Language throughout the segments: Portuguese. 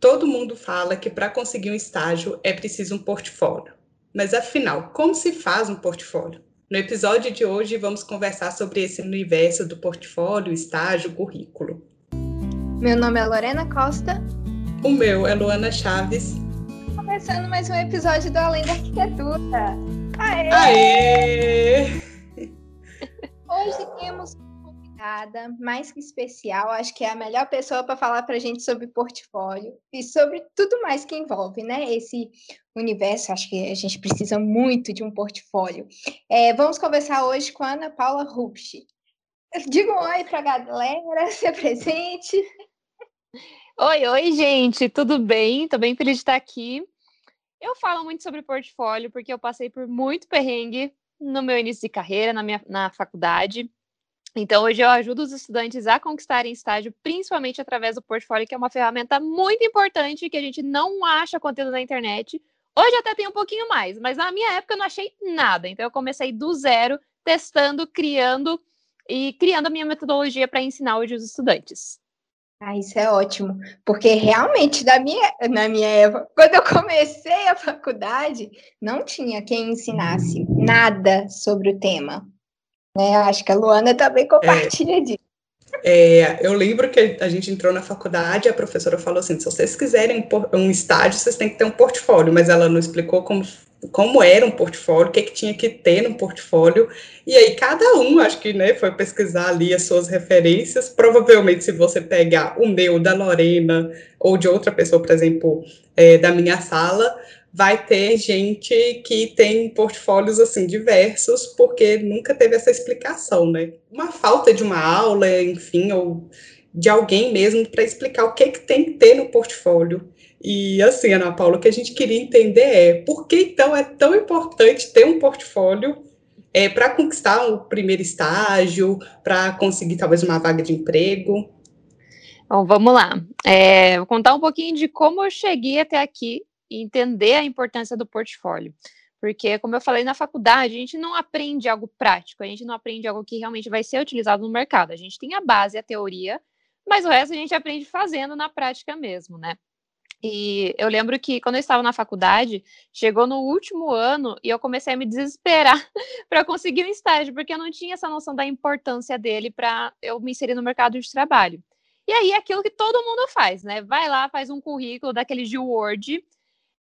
Todo mundo fala que para conseguir um estágio é preciso um portfólio. Mas afinal, como se faz um portfólio? No episódio de hoje, vamos conversar sobre esse universo do portfólio, estágio, currículo. Meu nome é Lorena Costa. O meu é Luana Chaves. Começando mais um episódio do Além da Arquitetura. Aê! Aê! Hoje temos convidada mais que especial, acho que é a melhor pessoa para falar para a gente sobre portfólio e sobre tudo mais que envolve, né? Esse universo, acho que a gente precisa muito de um portfólio. É, vamos conversar hoje com a Ana Paula Rupsch. Diga um oi para a galera, se apresente. Oi, oi, gente, tudo bem? Estou bem feliz de estar aqui. Eu falo muito sobre portfólio porque eu passei por muito perrengue no meu início de carreira, na minha na faculdade. Então, hoje eu ajudo os estudantes a conquistarem estágio, principalmente através do portfólio, que é uma ferramenta muito importante que a gente não acha conteúdo na internet. Hoje até tem um pouquinho mais, mas na minha época eu não achei nada. Então, eu comecei do zero, testando, criando e criando a minha metodologia para ensinar hoje os estudantes. Ah, isso é ótimo, porque realmente na minha, na minha época, quando eu comecei a faculdade, não tinha quem ensinasse nada sobre o tema. Né? Acho que a Luana também compartilha é, disso. É, eu lembro que a gente entrou na faculdade e a professora falou assim: se vocês quiserem um estágio, vocês têm que ter um portfólio, mas ela não explicou como, como era um portfólio, o que, que tinha que ter no portfólio. E aí, cada um, acho que né, foi pesquisar ali as suas referências. Provavelmente, se você pegar o meu, da Lorena, ou de outra pessoa, por exemplo, é, da minha sala, vai ter gente que tem portfólios assim diversos, porque nunca teve essa explicação, né? Uma falta de uma aula, enfim, ou de alguém mesmo para explicar o que, que tem que ter no portfólio. E assim, Ana Paula, o que a gente queria entender é por que então é tão importante ter um portfólio é, para conquistar o primeiro estágio, para conseguir talvez uma vaga de emprego? Bom, vamos lá. É, vou contar um pouquinho de como eu cheguei até aqui e entender a importância do portfólio. Porque, como eu falei na faculdade, a gente não aprende algo prático, a gente não aprende algo que realmente vai ser utilizado no mercado. A gente tem a base, a teoria, mas o resto a gente aprende fazendo na prática mesmo, né? E eu lembro que quando eu estava na faculdade, chegou no último ano e eu comecei a me desesperar para conseguir um estágio, porque eu não tinha essa noção da importância dele para eu me inserir no mercado de trabalho. E aí, é aquilo que todo mundo faz, né? Vai lá, faz um currículo daqueles de Word,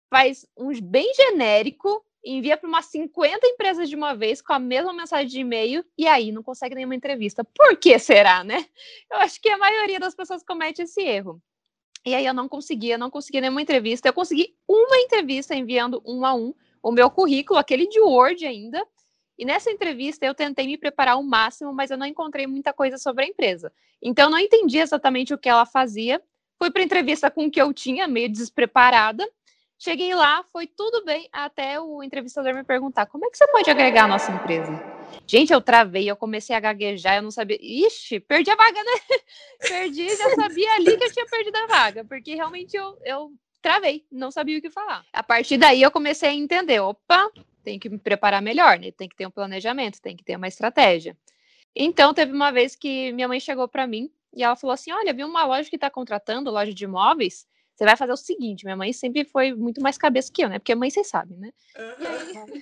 faz uns bem genérico, envia para umas 50 empresas de uma vez com a mesma mensagem de e-mail e aí não consegue nenhuma entrevista. Por que será, né? Eu acho que a maioria das pessoas comete esse erro. E aí eu não conseguia, não conseguia nenhuma entrevista. Eu consegui uma entrevista enviando um a um o meu currículo, aquele de Word ainda. E nessa entrevista eu tentei me preparar ao máximo, mas eu não encontrei muita coisa sobre a empresa. Então eu não entendi exatamente o que ela fazia. Fui para entrevista com o que eu tinha, meio despreparada. Cheguei lá, foi tudo bem, até o entrevistador me perguntar: como é que você pode agregar a nossa empresa? Gente, eu travei, eu comecei a gaguejar, eu não sabia. Ixi, perdi a vaga, né? perdi, já sabia ali que eu tinha perdido a vaga, porque realmente eu, eu travei, não sabia o que falar. A partir daí eu comecei a entender: opa, tem que me preparar melhor, né? Tem que ter um planejamento, tem que ter uma estratégia. Então, teve uma vez que minha mãe chegou para mim e ela falou assim: Olha, vi uma loja que está contratando, loja de imóveis você vai fazer o seguinte, minha mãe sempre foi muito mais cabeça que eu, né? Porque a mãe, vocês sabem, né? Uhum.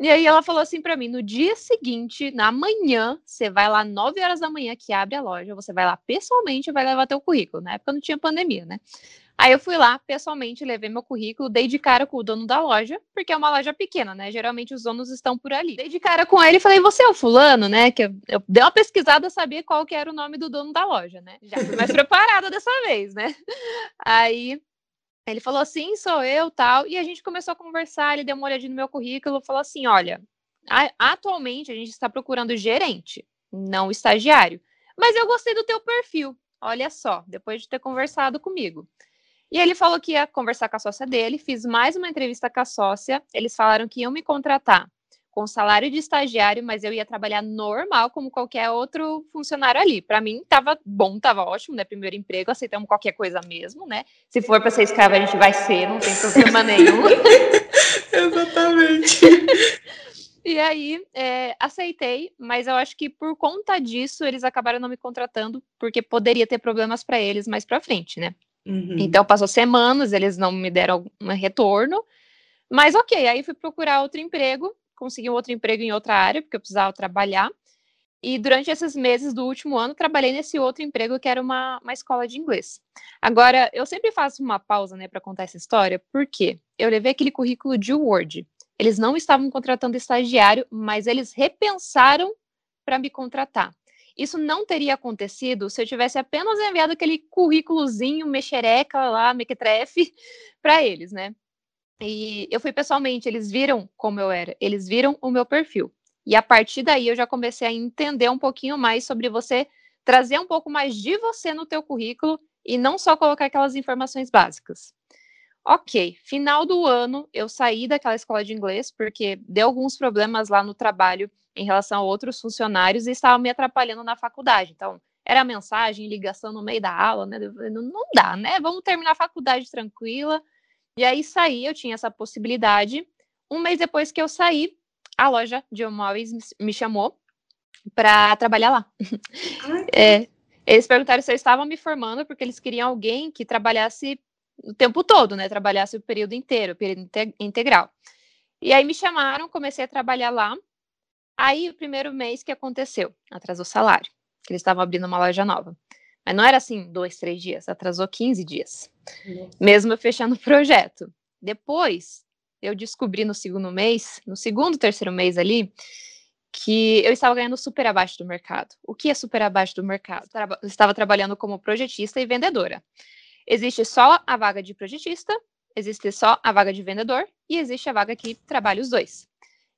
E, aí... ela falou assim para mim, no dia seguinte, na manhã, você vai lá 9 horas da manhã que abre a loja, você vai lá pessoalmente e vai levar teu currículo. Na época não tinha pandemia, né? Aí eu fui lá, pessoalmente, levei meu currículo, dei de cara com o dono da loja, porque é uma loja pequena, né? Geralmente os donos estão por ali. Dei de cara com ele e falei, você é o fulano, né? Que eu, eu dei uma pesquisada, sabia qual que era o nome do dono da loja, né? Já fui mais preparada dessa vez, né? Aí ele falou assim, sou eu, tal, e a gente começou a conversar, ele deu uma olhadinha no meu currículo, falou assim, olha, atualmente a gente está procurando gerente, não estagiário, mas eu gostei do teu perfil, olha só, depois de ter conversado comigo. E ele falou que ia conversar com a sócia dele, fiz mais uma entrevista com a sócia, eles falaram que iam me contratar com salário de estagiário, mas eu ia trabalhar normal como qualquer outro funcionário ali. Para mim tava bom, tava ótimo, né? Primeiro emprego, aceitamos qualquer coisa mesmo, né? Se for para ser escravo, a gente vai ser, não tem problema nenhum. Exatamente. E aí, é, aceitei, mas eu acho que por conta disso, eles acabaram não me contratando, porque poderia ter problemas para eles mais para frente, né? Uhum. Então, passou semanas, eles não me deram um retorno. Mas ok, aí fui procurar outro emprego, consegui um outro emprego em outra área, porque eu precisava trabalhar. E durante esses meses do último ano, trabalhei nesse outro emprego que era uma, uma escola de inglês. Agora, eu sempre faço uma pausa, né, para contar essa história, porque eu levei aquele currículo de Word. Eles não estavam contratando estagiário, mas eles repensaram para me contratar. Isso não teria acontecido se eu tivesse apenas enviado aquele currículozinho mexereca lá, mequetrefe, para eles, né? E eu fui pessoalmente, eles viram como eu era, eles viram o meu perfil. E a partir daí eu já comecei a entender um pouquinho mais sobre você, trazer um pouco mais de você no teu currículo e não só colocar aquelas informações básicas. Ok, final do ano eu saí daquela escola de inglês porque deu alguns problemas lá no trabalho em relação a outros funcionários e estava me atrapalhando na faculdade. Então, era mensagem, ligação no meio da aula, né? Não, dá, né? Vamos terminar a faculdade tranquila. E aí saí, eu tinha essa possibilidade. Um mês depois que eu saí, a loja de imóveis me chamou para trabalhar lá. é, eles perguntaram se eu estava me formando, porque eles queriam alguém que trabalhasse o tempo todo, né? Trabalhasse o período inteiro, o período integral. E aí me chamaram, comecei a trabalhar lá. Aí, o primeiro mês que aconteceu, atrasou o salário, que eles estavam abrindo uma loja nova. Mas não era assim, dois, três dias, atrasou 15 dias. Mesmo eu fechando o projeto. Depois, eu descobri no segundo mês, no segundo, terceiro mês ali, que eu estava ganhando super abaixo do mercado. O que é super abaixo do mercado? Eu estava trabalhando como projetista e vendedora. Existe só a vaga de projetista, existe só a vaga de vendedor e existe a vaga que trabalha os dois.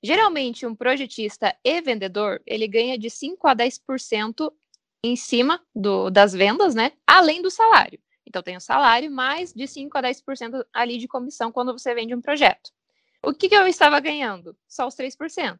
Geralmente, um projetista e vendedor, ele ganha de 5 a 10% em cima do, das vendas, né? Além do salário. Então, tem o salário mais de 5 a 10% ali de comissão quando você vende um projeto. O que, que eu estava ganhando? Só os 3%.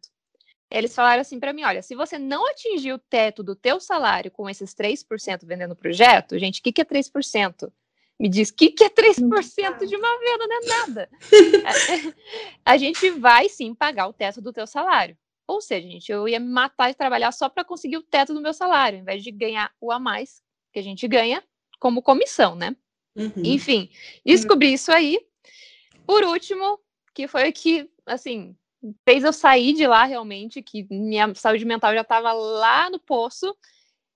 Eles falaram assim para mim, olha, se você não atingir o teto do teu salário com esses 3% vendendo projeto, gente, o que, que é 3%? Me diz, o que, que é 3% de uma venda? Não é nada. a gente vai sim pagar o teto do teu salário. Ou seja, gente, eu ia me matar de trabalhar só para conseguir o teto do meu salário, ao invés de ganhar o a mais que a gente ganha como comissão, né? Uhum. Enfim, descobri isso aí. Por último, que foi o que, assim, fez eu sair de lá realmente, que minha saúde mental já estava lá no poço.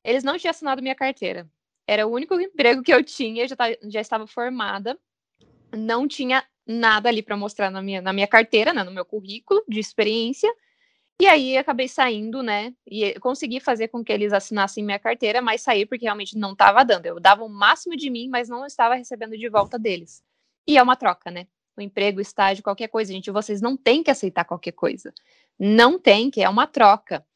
Eles não tinham assinado minha carteira. Era o único emprego que eu tinha, já, já estava formada. Não tinha nada ali para mostrar na minha, na minha carteira, né, no meu currículo de experiência. E aí acabei saindo, né? E consegui fazer com que eles assinassem minha carteira, mas saí porque realmente não estava dando. Eu dava o máximo de mim, mas não estava recebendo de volta deles. E é uma troca, né? O emprego, estágio, qualquer coisa, gente. Vocês não têm que aceitar qualquer coisa. Não tem, que é uma troca.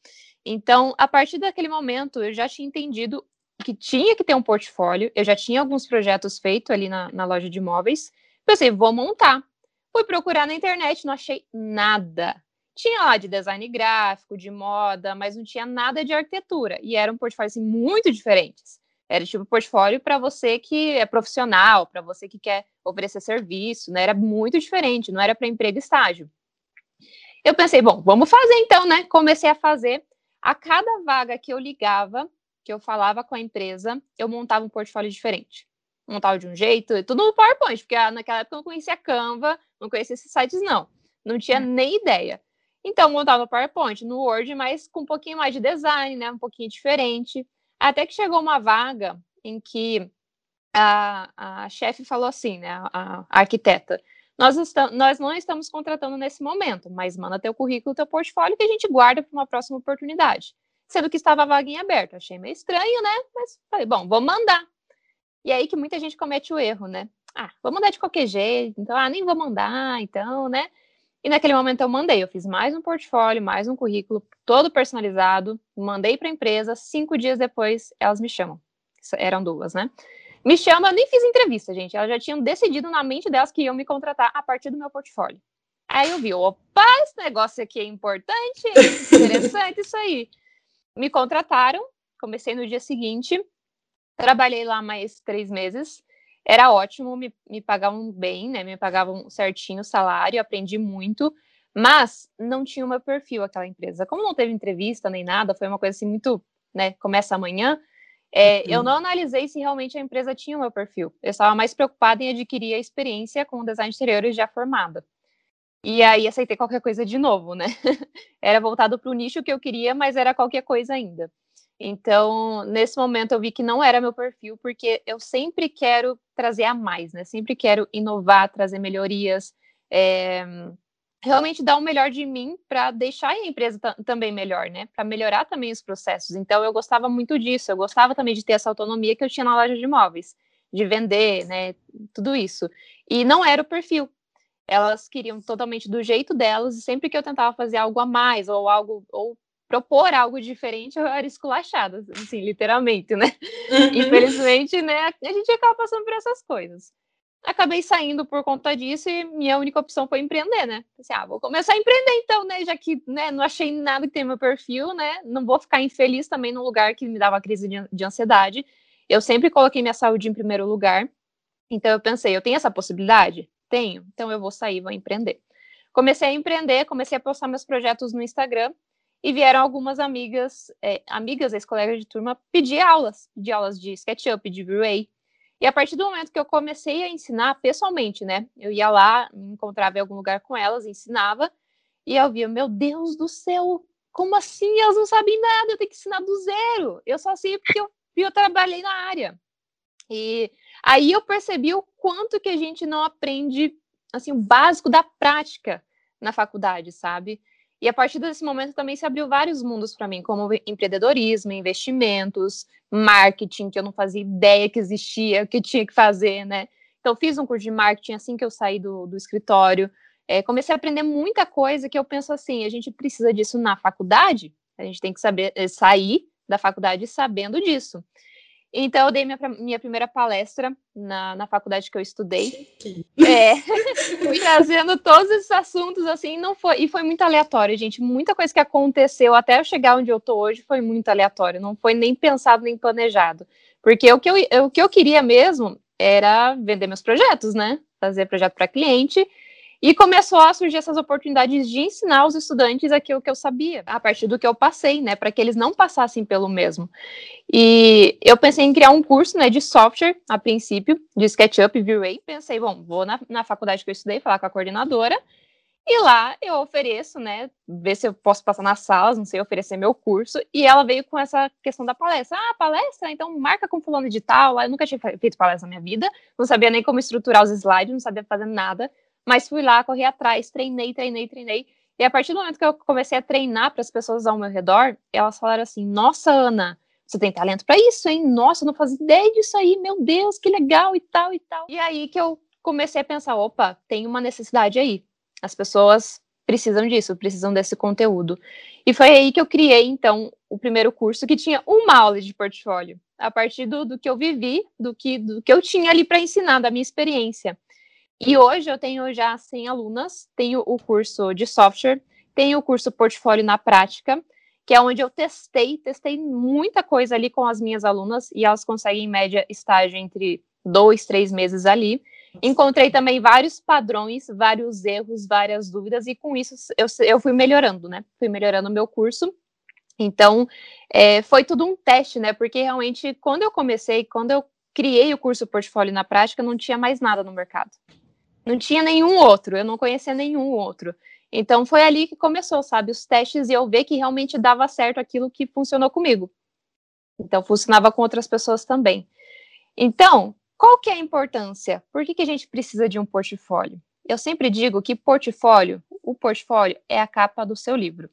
Então, a partir daquele momento, eu já tinha entendido que tinha que ter um portfólio. Eu já tinha alguns projetos feitos ali na, na loja de imóveis. Pensei, vou montar. Fui procurar na internet, não achei nada tinha lá de design gráfico, de moda, mas não tinha nada de arquitetura. E eram portfólios assim, muito diferentes. Era tipo portfólio para você que é profissional, para você que quer oferecer serviço, né? Era muito diferente, não era para emprego e estágio. Eu pensei, bom, vamos fazer então, né? Comecei a fazer. A cada vaga que eu ligava, que eu falava com a empresa, eu montava um portfólio diferente. Montava de um jeito, tudo no PowerPoint, porque naquela época eu não conhecia Canva, não conhecia esses sites, não. Não tinha hum. nem ideia. Então, montar no PowerPoint, no Word, mas com um pouquinho mais de design, né? Um pouquinho diferente. Até que chegou uma vaga em que a, a chefe falou assim, né? A, a arquiteta. Nós, estamos, nós não estamos contratando nesse momento, mas manda teu currículo, teu portfólio, que a gente guarda para uma próxima oportunidade. Sendo que estava a vaga em aberto. Achei meio estranho, né? Mas falei, bom, vou mandar. E aí que muita gente comete o erro, né? Ah, vou mandar de qualquer jeito, então, ah, nem vou mandar, então, né? E naquele momento eu mandei, eu fiz mais um portfólio, mais um currículo, todo personalizado, mandei para a empresa, cinco dias depois elas me chamam. Eram duas, né? Me chama, eu nem fiz entrevista, gente. Elas já tinham decidido na mente delas que iam me contratar a partir do meu portfólio. Aí eu vi, opa, esse negócio aqui é importante, interessante isso aí. Me contrataram, comecei no dia seguinte, trabalhei lá mais três meses era ótimo, me, me pagavam bem, né? Me pagavam certinho o salário, aprendi muito, mas não tinha o meu perfil aquela empresa. Como não teve entrevista nem nada, foi uma coisa assim muito, né? Começa amanhã. É, uhum. Eu não analisei se realmente a empresa tinha o meu perfil. Eu estava mais preocupada em adquirir a experiência com design de interiores já formada. E aí aceitei qualquer coisa de novo, né? era voltado para o nicho que eu queria, mas era qualquer coisa ainda. Então, nesse momento eu vi que não era meu perfil, porque eu sempre quero trazer a mais, né? Sempre quero inovar, trazer melhorias, é, realmente dar o melhor de mim para deixar a empresa também melhor, né? Para melhorar também os processos. Então, eu gostava muito disso. Eu gostava também de ter essa autonomia que eu tinha na loja de imóveis, de vender, né? Tudo isso. E não era o perfil elas queriam totalmente do jeito delas, e sempre que eu tentava fazer algo a mais, ou algo, ou propor algo diferente, eu era esculachada, assim, literalmente, né? Uhum. Infelizmente, né, a gente acaba passando por essas coisas. Acabei saindo por conta disso e minha única opção foi empreender, né? Assim, ah, vou começar a empreender então, né? Já que né, não achei nada que tem meu perfil, né? Não vou ficar infeliz também num lugar que me dava crise de, de ansiedade. Eu sempre coloquei minha saúde em primeiro lugar. Então eu pensei, eu tenho essa possibilidade? Tenho, então eu vou sair, vou empreender. Comecei a empreender, comecei a postar meus projetos no Instagram e vieram algumas amigas, é, amigas, ex-colegas de turma, pedir aulas, pedir aulas de SketchUp, de V-Ray. E a partir do momento que eu comecei a ensinar pessoalmente, né? Eu ia lá, me encontrava em algum lugar com elas, ensinava, e eu via, meu Deus do céu, como assim? Elas não sabem nada, eu tenho que ensinar do zero. Eu só sei porque eu, eu trabalhei na área. E aí eu percebi o quanto que a gente não aprende assim o básico da prática na faculdade, sabe? E a partir desse momento também se abriu vários mundos para mim, como empreendedorismo, investimentos, marketing, que eu não fazia ideia que existia, que tinha que fazer, né? Então, fiz um curso de marketing assim que eu saí do, do escritório. É, comecei a aprender muita coisa que eu penso assim: a gente precisa disso na faculdade, a gente tem que saber é, sair da faculdade sabendo disso. Então, eu dei minha, minha primeira palestra na, na faculdade que eu estudei. É, fui trazendo todos esses assuntos, assim, não foi, e foi muito aleatório, gente. Muita coisa que aconteceu até eu chegar onde eu tô hoje foi muito aleatório, não foi nem pensado nem planejado. Porque o que eu, o que eu queria mesmo era vender meus projetos, né? Fazer projeto para cliente e começou a surgir essas oportunidades de ensinar os estudantes aquilo que eu sabia, a partir do que eu passei, né, para que eles não passassem pelo mesmo. E eu pensei em criar um curso, né, de software, a princípio, de SketchUp e V-Ray. Pensei, bom, vou na, na faculdade que eu estudei, falar com a coordenadora, e lá eu ofereço, né, ver se eu posso passar nas salas, não sei, oferecer meu curso. E ela veio com essa questão da palestra. Ah, palestra? Então marca com fulano de tal. Eu nunca tinha feito palestra na minha vida, não sabia nem como estruturar os slides, não sabia fazer nada. Mas fui lá, corri atrás, treinei, treinei, treinei. E a partir do momento que eu comecei a treinar para as pessoas ao meu redor, elas falaram assim: Nossa, Ana, você tem talento para isso, hein? Nossa, não fazia ideia disso aí, meu Deus, que legal e tal e tal. E aí que eu comecei a pensar: opa, tem uma necessidade aí. As pessoas precisam disso, precisam desse conteúdo. E foi aí que eu criei, então, o primeiro curso que tinha uma aula de portfólio, a partir do, do que eu vivi, do que, do que eu tinha ali para ensinar, da minha experiência. E hoje eu tenho já 100 alunas, tenho o curso de software, tenho o curso Portfólio na Prática, que é onde eu testei, testei muita coisa ali com as minhas alunas, e elas conseguem, em média, estágio entre dois, três meses ali. Encontrei também vários padrões, vários erros, várias dúvidas, e com isso eu, eu fui melhorando, né? Fui melhorando o meu curso. Então, é, foi tudo um teste, né? Porque realmente, quando eu comecei, quando eu criei o curso Portfólio na Prática, não tinha mais nada no mercado. Não tinha nenhum outro, eu não conhecia nenhum outro. Então foi ali que começou, sabe, os testes e eu ver que realmente dava certo aquilo que funcionou comigo. Então funcionava com outras pessoas também. Então, qual que é a importância? Por que, que a gente precisa de um portfólio? Eu sempre digo que portfólio, o portfólio é a capa do seu livro.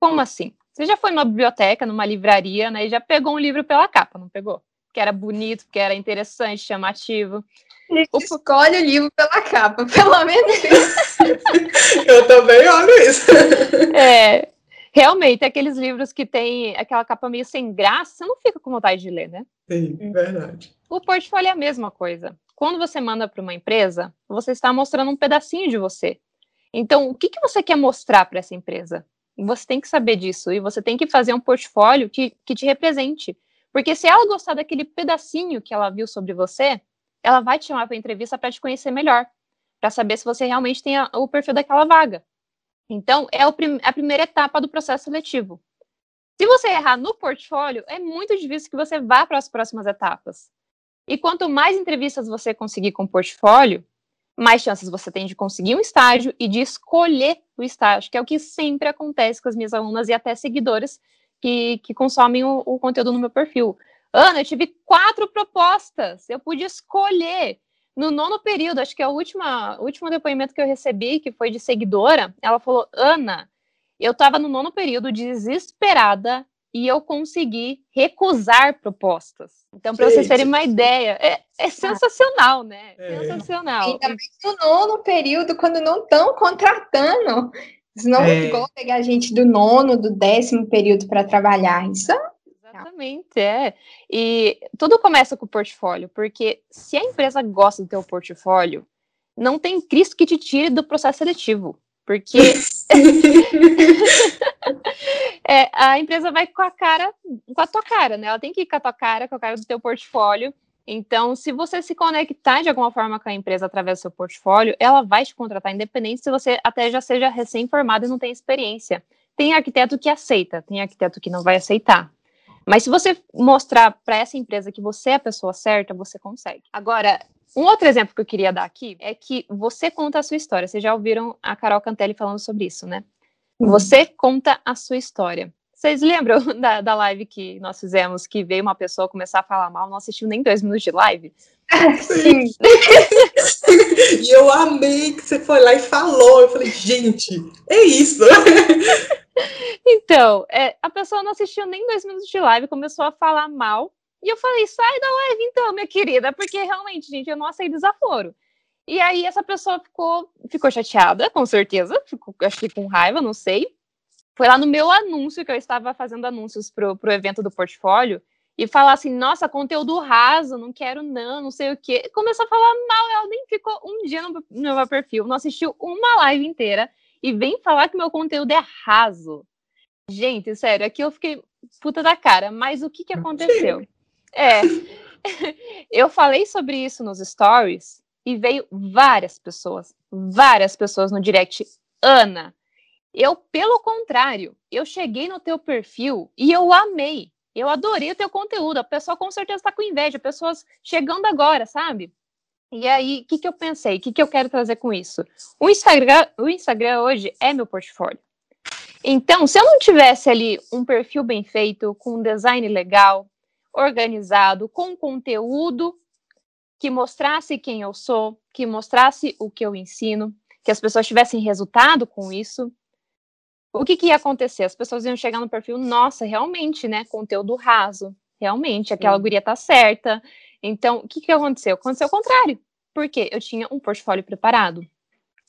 Como assim? Você já foi numa biblioteca, numa livraria, né, e já pegou um livro pela capa, não pegou? Que era bonito, que era interessante, chamativo. O... Escolhe o livro pela capa, pelo menos Eu também olho isso. É, realmente, aqueles livros que tem aquela capa meio sem graça, você não fica com vontade de ler, né? Sim, verdade. O portfólio é a mesma coisa. Quando você manda para uma empresa, você está mostrando um pedacinho de você. Então, o que, que você quer mostrar para essa empresa? Você tem que saber disso e você tem que fazer um portfólio que, que te represente. Porque se ela gostar daquele pedacinho que ela viu sobre você, ela vai te chamar para entrevista para te conhecer melhor, para saber se você realmente tem a, o perfil daquela vaga. Então, é prim a primeira etapa do processo seletivo. Se você errar no portfólio, é muito difícil que você vá para as próximas etapas. E quanto mais entrevistas você conseguir com o portfólio, mais chances você tem de conseguir um estágio e de escolher o estágio, que é o que sempre acontece com as minhas alunas e até seguidoras que, que consomem o, o conteúdo no meu perfil. Ana, eu tive quatro propostas, eu pude escolher. No nono período, acho que é o último, último depoimento que eu recebi, que foi de seguidora, ela falou: Ana, eu estava no nono período desesperada e eu consegui recusar propostas. Então, para vocês terem uma ideia, é, é sensacional, né? É. Sensacional. Ainda mais no nono período, quando não estão contratando. Não é. igual pegar a gente do nono, do décimo período para trabalhar. Isso é Exatamente, é. E tudo começa com o portfólio, porque se a empresa gosta do teu portfólio, não tem Cristo que te tire do processo seletivo. Porque é, a empresa vai com a cara, com a tua cara, né? Ela tem que ir com a tua cara, com a cara do teu portfólio. Então, se você se conectar de alguma forma com a empresa através do seu portfólio, ela vai te contratar, independente se você até já seja recém-formado e não tem experiência. Tem arquiteto que aceita, tem arquiteto que não vai aceitar. Mas se você mostrar para essa empresa que você é a pessoa certa, você consegue. Agora, um outro exemplo que eu queria dar aqui é que você conta a sua história. Vocês já ouviram a Carol Cantelli falando sobre isso, né? Uhum. Você conta a sua história. Vocês lembram da, da live que nós fizemos, que veio uma pessoa começar a falar mal, não assistiu nem dois minutos de live? Sim. e eu amei que você foi lá e falou. Eu falei, gente, é isso. Então, é, a pessoa não assistiu nem dois minutos de live, começou a falar mal. E eu falei, sai da live então, minha querida, porque realmente, gente, eu não aceito desaforo. E aí essa pessoa ficou, ficou chateada, com certeza, ficou, acho que com raiva, não sei. Foi lá no meu anúncio, que eu estava fazendo anúncios pro, pro evento do portfólio, e falar assim, nossa, conteúdo raso, não quero não, não sei o quê. Começou a falar mal, ela nem ficou um dia no, no meu perfil, não assistiu uma live inteira, e vem falar que meu conteúdo é raso. Gente, sério, aqui eu fiquei puta da cara, mas o que que aconteceu? É, eu falei sobre isso nos stories e veio várias pessoas, várias pessoas no direct. Ana, eu, pelo contrário, eu cheguei no teu perfil e eu amei. Eu adorei o teu conteúdo. A pessoa com certeza está com inveja, pessoas chegando agora, sabe? E aí, o que, que eu pensei? O que, que eu quero trazer com isso? O Instagram, o Instagram hoje é meu portfólio. Então, se eu não tivesse ali um perfil bem feito, com um design legal, organizado, com conteúdo que mostrasse quem eu sou, que mostrasse o que eu ensino, que as pessoas tivessem resultado com isso, o que, que ia acontecer? As pessoas iam chegar no perfil, nossa, realmente, né? Conteúdo raso, realmente, aquela Sim. guria tá certa, então, o que, que aconteceu? Aconteceu o contrário, porque eu tinha um portfólio preparado.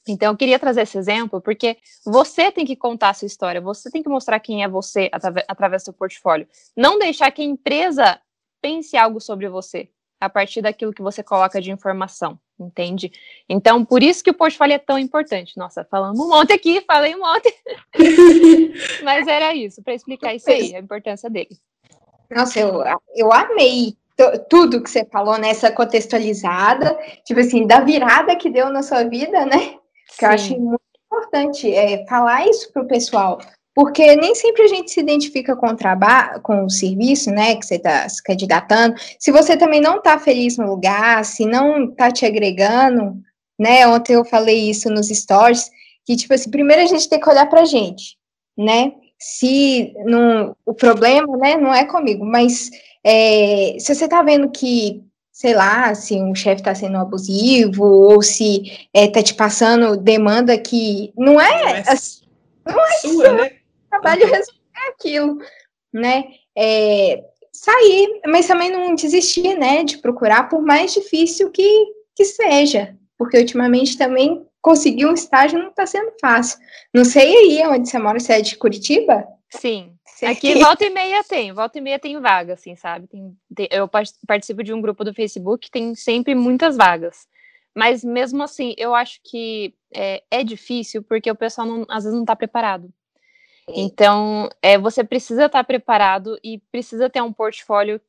Então, eu queria trazer esse exemplo porque você tem que contar a sua história, você tem que mostrar quem é você através, através do seu portfólio. Não deixar que a empresa pense algo sobre você a partir daquilo que você coloca de informação, entende? Então, por isso que o portfólio é tão importante. Nossa, falamos um monte aqui, falei um monte. Mas era isso, para explicar isso aí, a importância dele. Nossa, eu, eu amei tudo que você falou nessa contextualizada, tipo assim, da virada que deu na sua vida, né? Que Sim. eu acho muito importante é, falar isso para o pessoal, porque nem sempre a gente se identifica com o trabalho, com o serviço, né, que você está se candidatando. Se você também não está feliz no lugar, se não está te agregando, né? Ontem eu falei isso nos stories, que tipo assim, primeiro a gente tem que olhar para a gente, né? Se não, o problema, né, não é comigo, mas é, se você está vendo que, sei lá, se um chefe está sendo abusivo, ou se está é, tá te passando demanda que não é, não é, assim, não é sua, né? trabalho uhum. resolver aquilo, né? É, sair, mas também não desistir, né, de procurar, por mais difícil que, que seja, porque ultimamente também conseguir um estágio não está sendo fácil. Não sei aí onde você mora, você é de Curitiba? Sim, Aqui volta e meia tem, volta e meia tem vaga, assim, sabe? Tem, tem, eu participo de um grupo do Facebook tem sempre muitas vagas. Mas mesmo assim, eu acho que é, é difícil porque o pessoal não, às vezes não está preparado. Então, é, você precisa estar tá preparado e precisa ter um portfólio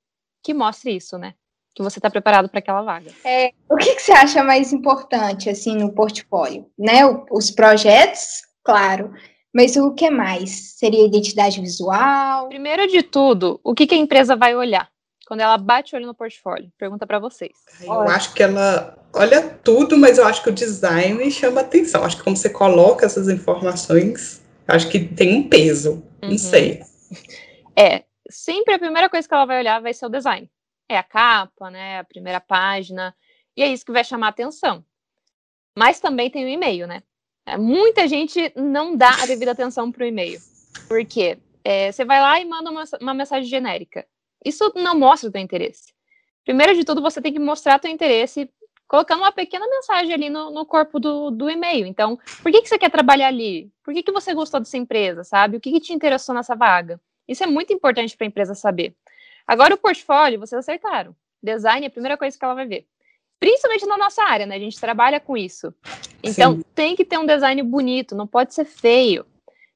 que mostre isso, né? Que você está preparado para aquela vaga. É, o que, que, você acha mais importante, assim, no portfólio? Né? O, os projetos, claro, Mas o que mais? Seria identidade visual? Primeiro de tudo, o que, que a empresa vai olhar? Quando ela bate o olho no portfólio, pergunta para vocês. Eu olha. acho que ela olha tudo, mas eu acho que o design chama atenção. Acho que como você coloca essas informações, acho que tem um peso. Uhum. Não sei. É, sempre a primeira coisa que ela vai olhar vai ser o design. É a capa, né? A primeira página. E é isso que vai chamar atenção. Mas também tem o e-mail, né? É, muita gente não dá a devida atenção para o e-mail. Por quê? É, você vai lá e manda uma, uma, mensagem genérica. Isso não mostra o teu interesse. Primeiro de tudo, você tem que mostrar teu interesse colocando uma pequena mensagem ali no, no corpo do, do, e-mail. Então, por que, que você quer trabalhar ali? Por que, que você gostou dessa empresa, sabe? O que, que te interessou nessa vaga? Isso é muito importante para a empresa saber. Agora, o portfólio, vocês acertaram. Design é a primeira coisa que ela vai ver. Principalmente na nossa área, né? A gente trabalha com isso. Então, Sim. tem que ter um design bonito, não pode ser feio.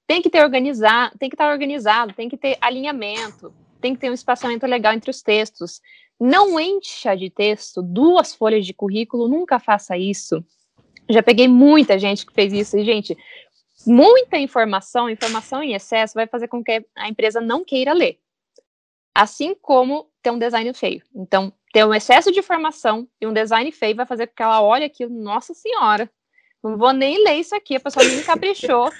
Tem que ter organizado, tem que estar organizado, tem que ter alinhamento, tem que ter um espaçamento legal entre os textos. Não encha de texto duas folhas de currículo, nunca faça isso. Já peguei muita gente que fez isso, e, gente, muita informação, informação em excesso, vai fazer com que a empresa não queira ler. Assim como ter um design feio. Então, ter um excesso de informação e um design feio vai fazer com que ela olhe aquilo, nossa senhora, não vou nem ler isso aqui, a pessoa nem caprichou.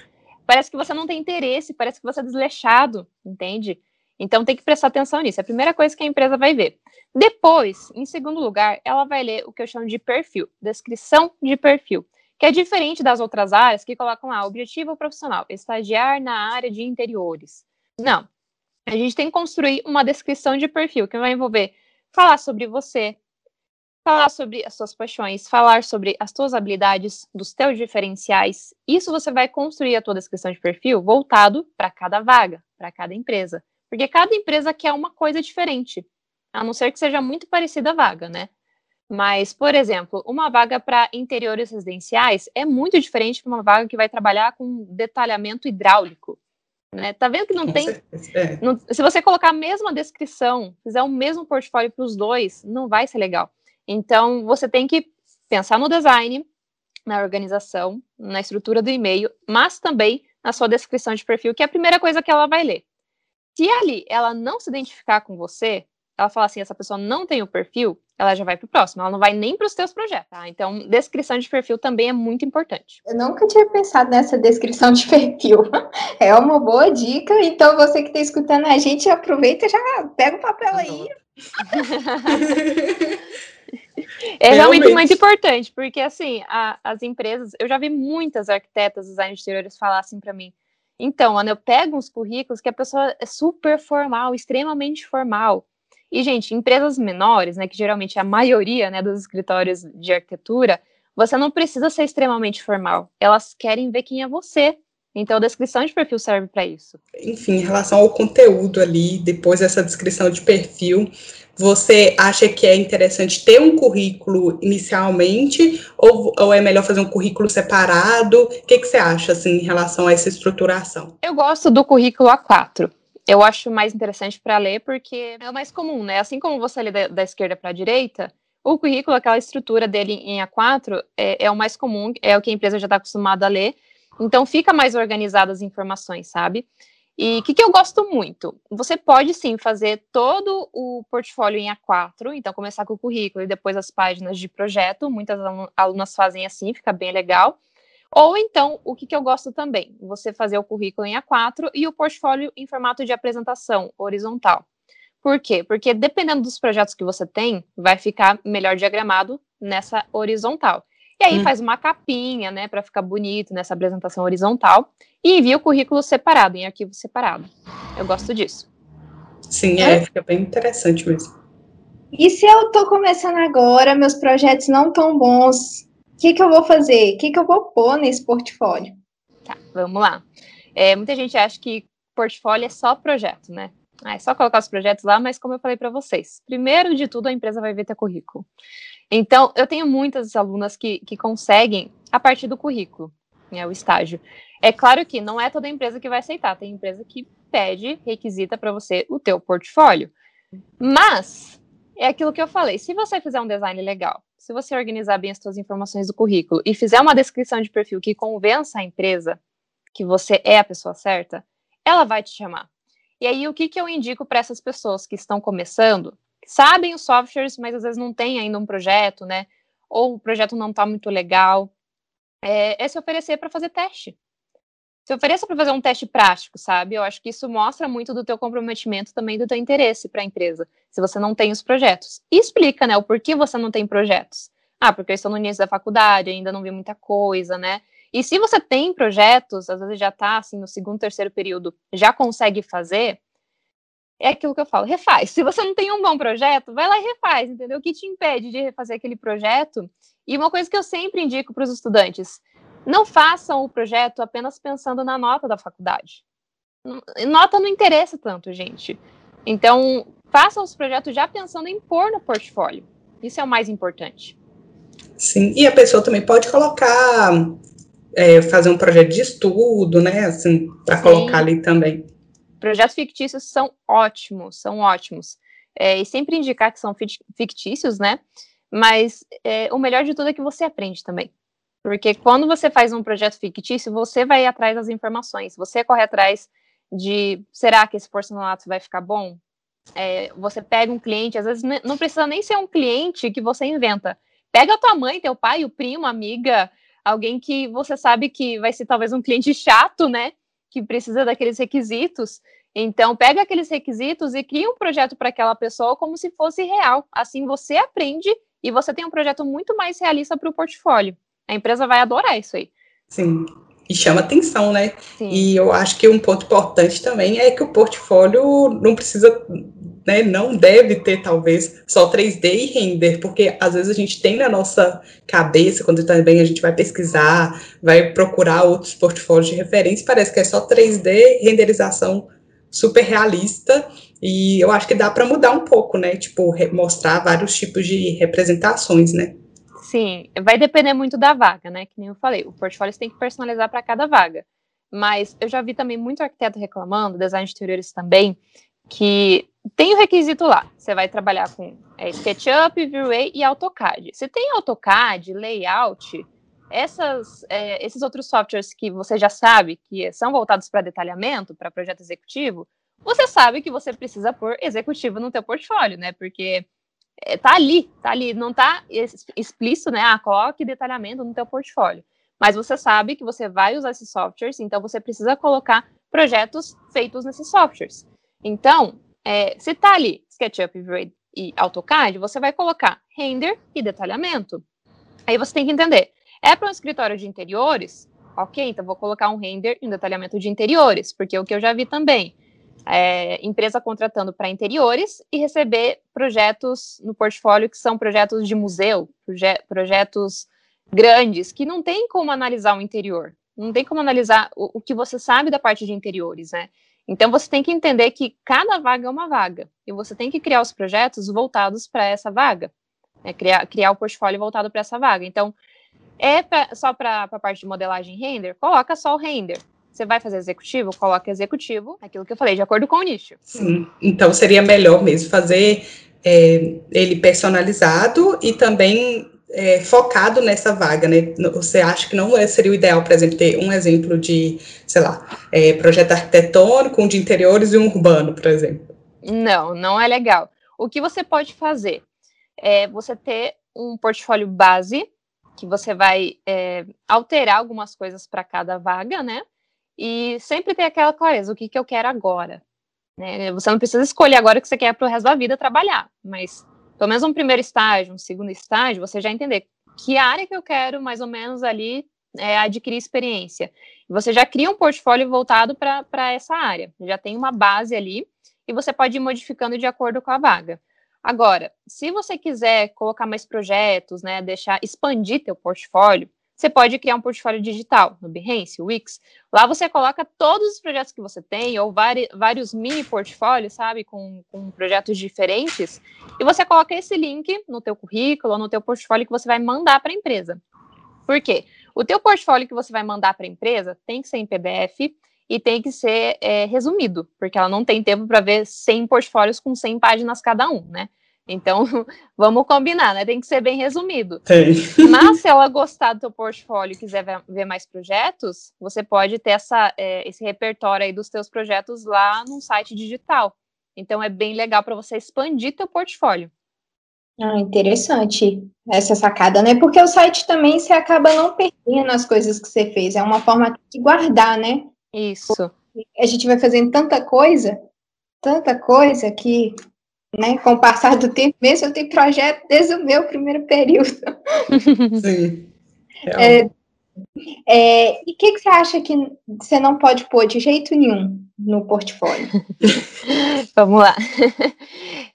Parece que você não tem interesse, parece que você é desleixado, entende? Então tem que prestar atenção nisso. É a primeira coisa que a empresa vai ver. Depois, em segundo lugar, ela vai ler o que eu chamo de perfil, descrição de perfil, que é diferente das outras áreas que colocam lá objetivo profissional, estagiar na área de interiores. Não. A gente tem que construir uma descrição de perfil que vai envolver falar sobre você, falar sobre as suas paixões, falar sobre as suas habilidades, dos teus diferenciais. Isso você vai construir a tua descrição de perfil voltado para cada vaga, para cada empresa. Porque cada empresa quer uma coisa diferente, a não ser que seja muito parecida a vaga, né? Mas, por exemplo, uma vaga para interiores residenciais é muito diferente de uma vaga que vai trabalhar com detalhamento hidráulico. Né? Tá vendo que não tem. É. Não, se você colocar a mesma descrição, fizer o mesmo portfólio para os dois, não vai ser legal. Então, você tem que pensar no design, na organização, na estrutura do e-mail, mas também na sua descrição de perfil, que é a primeira coisa que ela vai ler. Se ali ela não se identificar com você, ela fala assim, essa pessoa não tem o perfil, ela já vai para o próximo, ela não vai nem para os teus projetos, tá? Então, descrição de perfil também é muito importante. Eu nunca tinha pensado nessa descrição de perfil. É uma boa dica, então você que está escutando a gente, aproveita e já pega o papel aí. é realmente, realmente muito importante, porque assim, a, as empresas, eu já vi muitas arquitetas, designers de exteriores falar assim para mim, então, Ana, eu pego uns currículos que a pessoa é super formal, extremamente formal, e, gente, empresas menores, né, que geralmente é a maioria né, dos escritórios de arquitetura, você não precisa ser extremamente formal. Elas querem ver quem é você. Então, a descrição de perfil serve para isso. Enfim, em relação ao conteúdo ali, depois dessa descrição de perfil, você acha que é interessante ter um currículo inicialmente ou, ou é melhor fazer um currículo separado? O que, que você acha assim, em relação a essa estruturação? Eu gosto do currículo A4 eu acho mais interessante para ler porque é o mais comum, né? Assim como você lê da, da esquerda para a direita, o currículo, aquela estrutura dele em A4, é, é o mais comum, é o que a empresa já está acostumada a ler. Então, fica mais organizado as informações, sabe? E o que, que, eu gosto muito? Você pode sim fazer todo o portfólio em A4, então começar com o currículo e depois as páginas de projeto. Muitas alunas fazem assim, fica bem legal. Ou então, o que, que eu gosto também? Você fazer o currículo em A4 e o portfólio em formato de apresentação horizontal. Por quê? Porque dependendo dos projetos que você tem, vai ficar melhor diagramado nessa horizontal. E aí hum. faz uma capinha, né, para ficar bonito nessa apresentação horizontal e envia o currículo separado, em arquivo separado. Eu gosto disso. Sim, é, fica bem interessante mesmo. E se eu estou começando agora, meus projetos não tão bons, o que, que eu vou fazer? O que, que eu vou pôr nesse portfólio? Tá, vamos lá. É, muita gente acha que portfólio é só projeto, né? Ah, é só colocar os projetos lá, mas como eu falei para vocês, primeiro de tudo a empresa vai ver teu currículo. Então, eu tenho muitas alunas que, que conseguem a partir do currículo, né, o estágio. É claro que não é toda empresa que vai aceitar, tem empresa que pede, requisita para você o teu portfólio. Mas, é aquilo que eu falei, se você fizer um design legal, se você organizar bem as suas informações do currículo e fizer uma descrição de perfil que convença a empresa que você é a pessoa certa, ela vai te chamar. E aí, o que, que eu indico para essas pessoas que estão começando, sabem os softwares, mas às vezes não tem ainda um projeto, né? Ou o projeto não está muito legal, é, é se oferecer para fazer teste. Se ofereça para fazer um teste prático, sabe? Eu acho que isso mostra muito do teu comprometimento também do teu interesse para a empresa, se você não tem os projetos. E explica, né, o porquê você não tem projetos. Ah, porque eu estou no início da faculdade, ainda não vi muita coisa, né? E se você tem projetos, às vezes já está assim no segundo, terceiro período, já consegue fazer, é aquilo que eu falo, refaz. Se você não tem um bom projeto, vai lá e refaz, entendeu? O que te impede de refazer aquele projeto? E uma coisa que eu sempre indico para os estudantes, não façam o projeto apenas pensando na nota da faculdade. Nota não interessa tanto, gente. Então, façam os projetos já pensando em pôr no portfólio. Isso é o mais importante. Sim, e a pessoa também pode colocar, é, fazer um projeto de estudo, né, assim, para colocar ali também. Projetos fictícios são ótimos, são ótimos. É, e sempre indicar que são fictícios, né, mas é, o melhor de tudo é que você aprende também. Porque quando você faz um projeto fictício, você vai atrás das informações, você corre atrás de será que esse porcelanato vai ficar bom? É, você pega um cliente, às vezes não precisa nem ser um cliente que você inventa. Pega a tua mãe, teu pai, o primo, amiga, alguém que você sabe que vai ser talvez um cliente chato, né? Que precisa daqueles requisitos. Então, pega aqueles requisitos e cria um projeto para aquela pessoa como se fosse real. Assim você aprende e você tem um projeto muito mais realista para o portfólio. A empresa vai adorar isso aí. Sim. E chama atenção, né? Sim. E eu acho que um ponto importante também é que o portfólio não precisa, né, não deve ter talvez só 3D e render, porque às vezes a gente tem na nossa cabeça, quando também a gente vai pesquisar, vai procurar outros portfólios de referência, parece que é só 3D, renderização super realista, e eu acho que dá para mudar um pouco, né? Tipo, mostrar vários tipos de representações, né? Sim, vai depender muito da vaga, né? Que nem eu falei, o portfólio você tem que personalizar para cada vaga. Mas eu já vi também muito arquiteto reclamando, design de interiores também, que tem o requisito lá. Você vai trabalhar com é, SketchUp, V-Ray e AutoCAD. Se tem AutoCAD, Layout, essas, é, esses outros softwares que você já sabe que são voltados para detalhamento, para projeto executivo, você sabe que você precisa pôr executivo no teu portfólio, né? Porque é, tá ali, tá ali, não tá explícito, né? Ah, coloque detalhamento no teu portfólio. Mas você sabe que você vai usar esses softwares, então você precisa colocar projetos feitos nesses softwares. Então, é, se tá ali SketchUp, e AutoCAD, você vai colocar render e detalhamento. Aí você tem que entender, é para um escritório de interiores? Ok, então vou colocar um render e um detalhamento de interiores, porque é o que eu já vi também é, empresa contratando para interiores e receber projetos no portfólio que são projetos de museu, proje projetos grandes, que não tem como analisar o interior, não tem como analisar o, o, que você sabe da parte de interiores, né? Então você tem que entender que cada vaga é uma vaga e você tem que criar os projetos voltados para essa vaga, né? criar, criar o portfólio voltado para essa vaga. Então, é pra, só para a parte de modelagem render, coloca só o render. Você vai fazer executivo? Coloca executivo, aquilo que eu falei, de acordo com o nicho. Sim, então seria melhor mesmo fazer é, ele personalizado e também é, focado nessa vaga, né? Você acha que não é, seria o ideal, por exemplo, ter um exemplo de, sei lá, é, projeto arquitetônico, um de interiores e um urbano, por exemplo? Não, não é legal. O que você pode fazer é você ter um portfólio base, que você vai é, alterar algumas coisas para cada vaga, né? e sempre ter aquela clareza, o que, que eu quero agora. Né? Você não precisa escolher agora o que você quer para o resto da vida trabalhar, mas pelo menos um primeiro estágio, um segundo estágio, você já entender que área que eu quero mais ou menos ali é, adquirir experiência. Você já cria um portfólio voltado para essa área, já tem uma base ali e você pode ir modificando de acordo com a vaga. Agora, se você quiser colocar mais projetos, né, deixar expandir teu portfólio, você pode criar um portfólio digital no Behance, Wix. Lá você coloca todos os projetos que você tem, ou vários mini portfólios, sabe, com, com, projetos diferentes, e você coloca esse link no teu currículo, ou no teu portfólio que você vai mandar para a empresa. Por quê? O teu portfólio que você vai mandar para a empresa tem que ser em PDF e tem que ser é, resumido, porque ela não tem tempo para ver 100 portfólios com 100 páginas cada um, né? Então, vamos combinar, né? Tem que ser bem resumido. Tem. Mas se ela gostar do seu portfólio e quiser ver mais projetos, você pode ter essa, é, esse repertório aí dos seus projetos lá num site digital. Então, é bem legal para você expandir teu portfólio. Ah, interessante essa sacada, né? Porque o site também você acaba não perdendo as coisas que você fez. É uma forma de guardar, né? Isso. A gente vai fazendo tanta coisa, tanta coisa que, né, com o passar do tempo, mesmo eu tenho projeto desde o meu primeiro período. Sim. É, é, e o que, que você acha que você não pode pôr de jeito nenhum no portfólio? Vamos lá.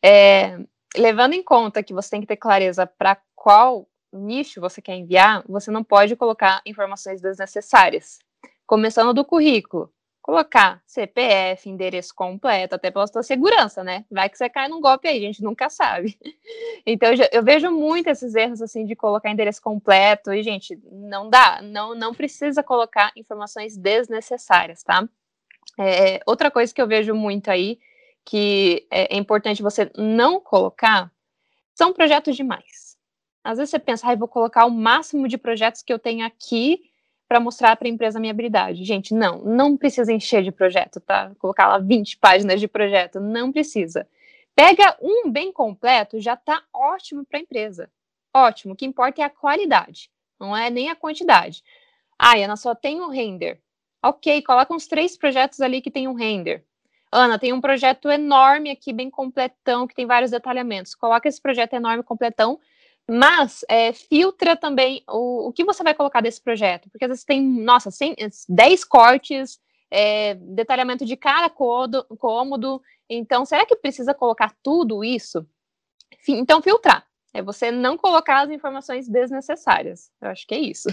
É, levando em conta que você tem que ter clareza para qual nicho você quer enviar, você não pode colocar informações desnecessárias. Começando do currículo, colocar CPF, endereço completo, até pela sua segurança, né? Vai que você cai num golpe aí, a gente nunca sabe. Então, eu, vejo muito esses erros, assim, de colocar endereço completo, e, gente, não dá, não, não precisa colocar informações desnecessárias, tá? É, outra coisa que eu vejo muito aí, que é, é importante você não colocar, são projetos demais. Às vezes você pensa, ah, vou colocar o máximo de projetos que eu tenho aqui para mostrar para a empresa a minha habilidade. Gente, não, não precisa encher de projeto, tá? Colocar lá 20 páginas de projeto, não precisa. Pega um bem completo, já está ótimo para a empresa. Ótimo, o que importa é a qualidade, não é nem a quantidade. Ah, Ana, só tem um render. Ok, coloca uns três projetos ali que tem um render. Ana, tem um projeto enorme aqui, bem completão, que tem vários detalhamentos. Coloca esse projeto enorme, completão, mas é, filtra também o, o que você vai colocar desse projeto. Porque às vezes tem, nossa, 100, 10 cortes, é, detalhamento de cada cômodo. Então, será que precisa colocar tudo isso? Então, filtrar. É você não colocar as informações desnecessárias. Eu acho que é isso.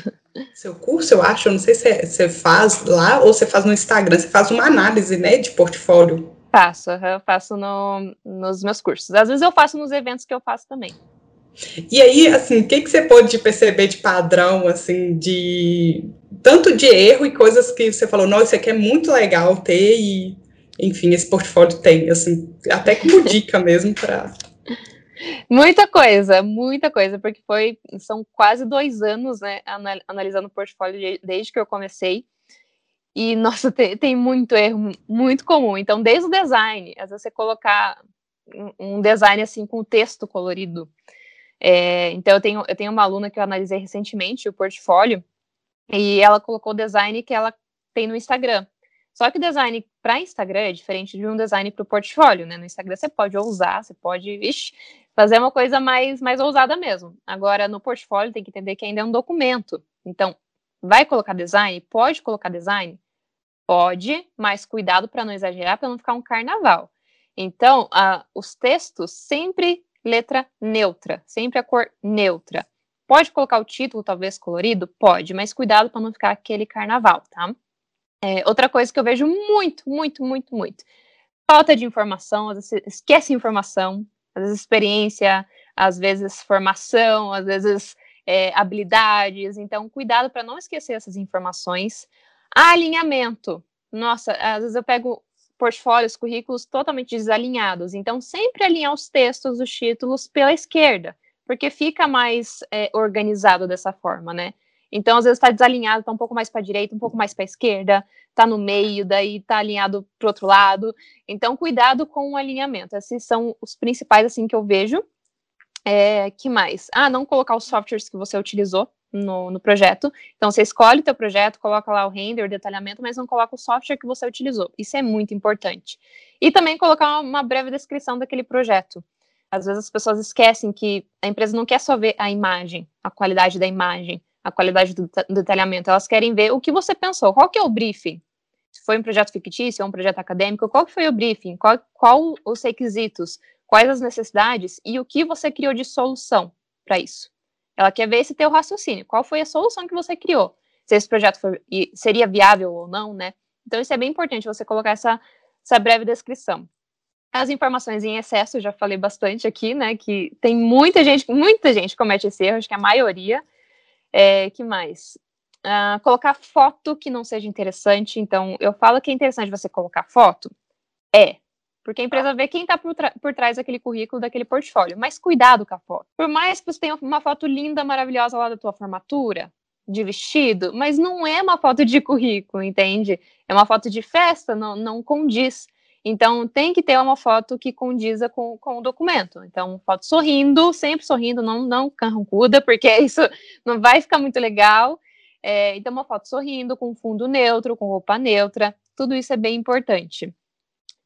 Seu curso, eu acho, eu não sei se é, você faz lá ou você faz no Instagram, você faz uma análise, né, de portfólio. Faço, eu faço no, nos meus cursos. Às vezes eu faço nos eventos que eu faço também. E aí, assim, o que, que você pode perceber de padrão, assim, de tanto de erro e coisas que você falou, nossa, isso aqui é muito legal ter e, enfim, esse portfólio tem, assim, até como dica mesmo para Muita coisa, muita coisa, porque foi são quase dois anos, né, analisando o portfólio desde que eu comecei. E, nossa, tem, tem muito erro, muito comum. Então, desde o design, às vezes você colocar um design assim com texto colorido. É, então, eu tenho, eu tenho uma aluna que eu analisei recentemente, o portfólio, e ela colocou o design que ela tem no Instagram. Só que o design para Instagram é diferente de um design para o portfólio, né? No Instagram você pode ousar, você pode ixi, fazer uma coisa mais, mais ousada mesmo. Agora, no portfólio, tem que entender que ainda é um documento. Então, vai colocar design? Pode colocar design? Pode, mas cuidado para não exagerar, para não ficar um carnaval. Então, os textos sempre letra neutra, sempre a cor neutra. Pode colocar o título, talvez colorido? Pode, mas cuidado para não ficar aquele carnaval, tá? É, outra coisa que eu vejo muito, muito, muito, muito. Falta de informação, às vezes esquece informação, às vezes experiência, às vezes formação, às vezes é, habilidades. Então, cuidado para não esquecer essas informações. Alinhamento. Nossa, às vezes eu pego portfólios, currículos totalmente desalinhados. Então, sempre alinhar os textos, os títulos pela esquerda, porque fica mais é, organizado dessa forma, né? Então, às vezes está desalinhado, está um pouco mais para a direita, um pouco mais para a esquerda, está no meio, daí está alinhado para o outro lado. Então, cuidado com o alinhamento. Esses são os principais, assim, que eu vejo. É, que mais? Ah, não colocar os softwares que você utilizou no, no projeto. Então, você escolhe o teu projeto, coloca lá o render, o detalhamento, mas não coloca o software que você utilizou. Isso é muito importante. E também colocar uma breve descrição daquele projeto. Às vezes as pessoas esquecem que a empresa não quer só ver a imagem, a qualidade da imagem, a qualidade do detalhamento, elas querem ver o que você pensou, qual que é o briefing? Se foi um projeto fictício ou um projeto acadêmico, qual que foi o briefing? Qual, qual os requisitos? Quais as necessidades? E o que você criou de solução para isso? Ela quer ver esse teu raciocínio. Qual foi a solução que você criou? Se esse projeto seria viável ou não, né? Então, isso é bem importante, você colocar essa, essa breve descrição. As informações em excesso, eu já falei bastante aqui, né? Que tem muita gente, muita gente comete esse erro, acho que a maioria. É, que mais? Uh, colocar foto que não seja interessante. Então, eu falo que é interessante você colocar foto. É, porque a empresa vê quem está por, por, trás daquele currículo, daquele portfólio. Mas cuidado com a foto. Por mais que você tenha uma foto linda, maravilhosa lá da tua formatura, de vestido, mas não é uma foto de currículo, entende? É uma foto de festa, não, não condiz. Então, tem que ter uma foto que condiza com, com o documento. Então, foto sorrindo, sempre sorrindo, não, não carrancuda, porque isso não vai ficar muito legal. É, então, uma foto sorrindo, com fundo neutro, com roupa neutra, tudo isso é bem importante.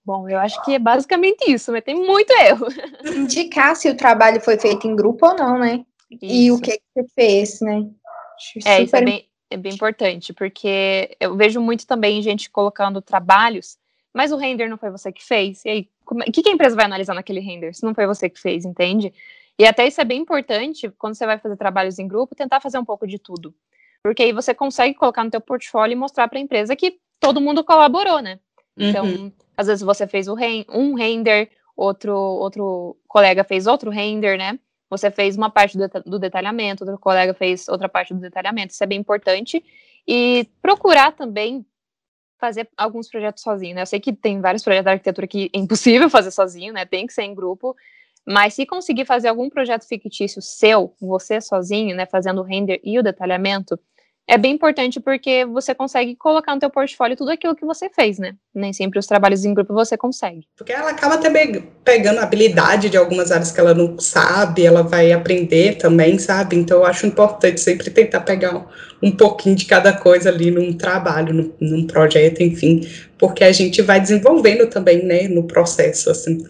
Bom, eu acho que é basicamente isso, mas tem muito erro. Indicar se o trabalho foi feito em grupo ou não, né? Isso. E o que, que você fez, né? É, isso é bem, é bem importante, porque eu vejo muito também gente colocando trabalhos, mas o render não foi você que fez. E aí, como, o que, que a empresa vai analisar naquele render se não foi você que fez, entende? E até isso é bem importante, quando você vai fazer trabalhos em grupo, tentar fazer um pouco de tudo. Porque aí você consegue colocar no teu portfólio e mostrar para a empresa que todo mundo colaborou, né? Então, uhum. às vezes você fez um render, outro, outro colega fez outro render, né? Você fez uma parte do, do detalhamento, outro colega fez outra parte do detalhamento, isso é bem importante. E procurar também fazer alguns projetos sozinho, né? Eu sei que tem vários projetos da arquitetura que é impossível fazer sozinho, né? Tem que ser em grupo. Mas se conseguir fazer algum projeto fictício seu, você sozinho, né, fazendo o render e o detalhamento, é bem importante porque você consegue colocar no teu portfólio tudo aquilo que você fez, né? Nem sempre os trabalhos em grupo você consegue. Porque ela acaba também pegando habilidade de algumas áreas que ela não sabe, ela vai aprender também, sabe? Então eu acho importante sempre tentar pegar um pouquinho de cada coisa ali num trabalho, num, num projeto, enfim, porque a gente vai desenvolvendo também, né, no processo, assim.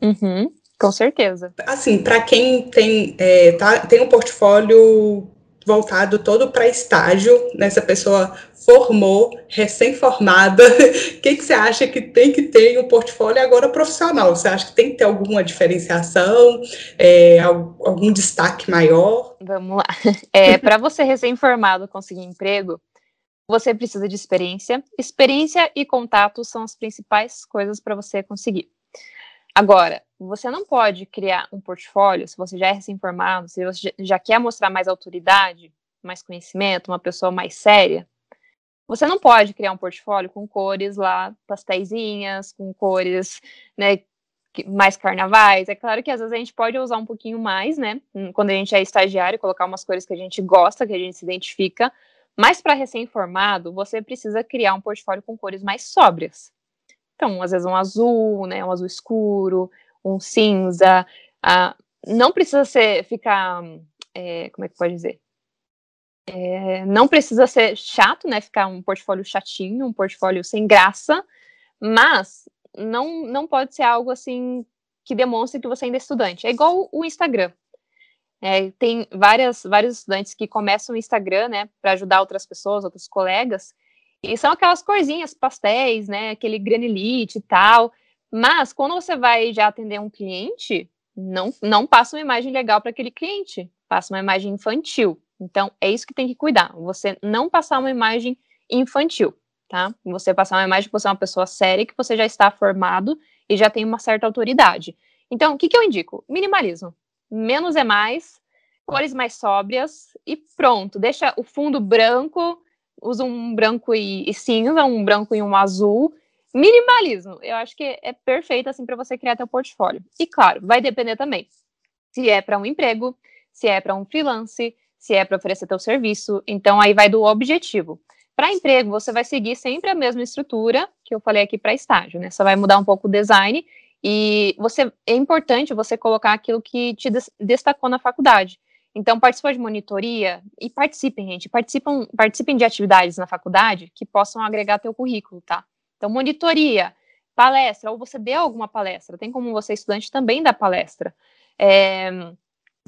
Uhum, com certeza. Assim, para quem tem, é, tá, tem um portfólio voltado todo para estágio, nessa né? pessoa formou, recém-formada, o que, que você acha que tem que ter em um portfólio agora profissional? Você acha que tem que ter alguma diferenciação, é, algum destaque maior? Vamos lá. É, para você recém-formado conseguir emprego, você precisa de experiência. Experiência e contato são as principais coisas para você conseguir. Agora, você não pode criar um portfólio se você já é recém-formado, se você já quer mostrar mais autoridade, mais conhecimento, uma pessoa mais séria. Você não pode criar um portfólio com cores lá, pastéisinhas, com cores, né, mais carnavais. É claro que às vezes a gente pode usar um pouquinho mais, né, quando a gente é estagiário, colocar umas cores que a gente gosta, que a gente se identifica. Mas para recém-formado, você precisa criar um portfólio com cores mais sóbrias. Então, às vezes um azul, né, um azul escuro, um cinza. Ah, não precisa ser, ficar, é, como é que pode dizer? É, não precisa ser chato, né, ficar um portfólio chatinho, um portfólio sem graça, mas não, não pode ser algo assim que demonstre que você ainda é estudante. É igual o Instagram. É, tem várias, vários estudantes que começam o Instagram, né, para ajudar outras pessoas, outros colegas, e são aquelas corzinhas pastéis, né? Aquele granilite e tal. Mas quando você vai já atender um cliente, não, não passa uma imagem legal para aquele cliente, passa uma imagem infantil. Então, é isso que tem que cuidar. Você não passar uma imagem infantil, tá? Você passar uma imagem que você é uma pessoa séria, que você já está formado e já tem uma certa autoridade. Então, o que, que eu indico? Minimalismo. Menos é mais, cores mais sóbrias e pronto. Deixa o fundo branco, usa um branco e, e, cinza, um branco e um azul. Minimalismo, eu acho que é perfeito assim para você criar teu portfólio. E claro, vai depender também se é para um emprego, se é para um freelance, se é para oferecer teu serviço. Então aí vai do objetivo. Para emprego, você vai seguir sempre a mesma estrutura que eu falei aqui para estágio, né? Só vai mudar um pouco o design e você é importante você colocar aquilo que te destacou na faculdade. Então, participam de monitoria e participem, gente. Participam, participem de atividades na faculdade que possam agregar teu currículo, tá? Então, monitoria, palestra, ou você deu alguma palestra. Tem como você, estudante, também dar palestra. É,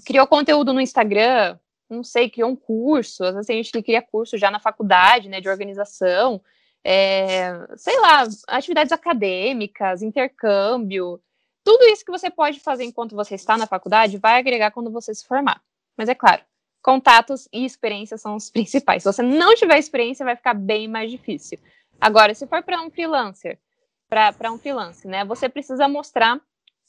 criou conteúdo no Instagram, não sei, criou um curso. Às vezes tem gente que cria curso já na faculdade, né, de organização. É, sei lá, atividades acadêmicas, intercâmbio. Tudo isso que você pode fazer enquanto você está na faculdade vai agregar quando você se formar. Mas é claro, contatos e experiência são os principais. Se você não tiver experiência, vai ficar bem mais difícil. Agora, se for para um freelancer, para um freelance, né, você precisa mostrar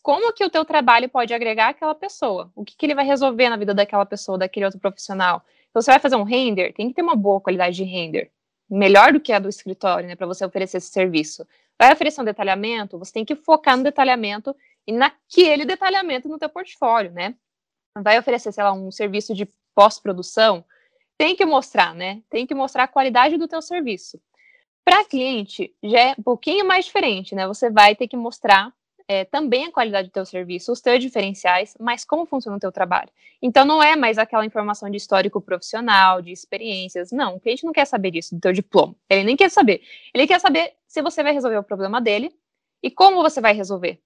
como que o teu trabalho pode agregar aquela pessoa, o que, que ele vai resolver na vida daquela pessoa, daquele outro profissional. Então, você vai fazer um render, tem que ter uma boa qualidade de render, melhor do que a do escritório, né, para você oferecer esse serviço. vai oferecer um detalhamento, você tem que focar no detalhamento e naquele detalhamento no teu portfólio, né? Vai oferecer, sei lá, um serviço de pós-produção, tem que mostrar, né? Tem que mostrar a qualidade do teu serviço. Para cliente, já é um pouquinho mais diferente, né? Você vai ter que mostrar é, também a qualidade do teu serviço, os teus diferenciais, mas como funciona o teu trabalho. Então, não é mais aquela informação de histórico profissional, de experiências. Não, o cliente não quer saber disso, do teu diploma. Ele nem quer saber. Ele quer saber se você vai resolver o problema dele e como você vai resolver.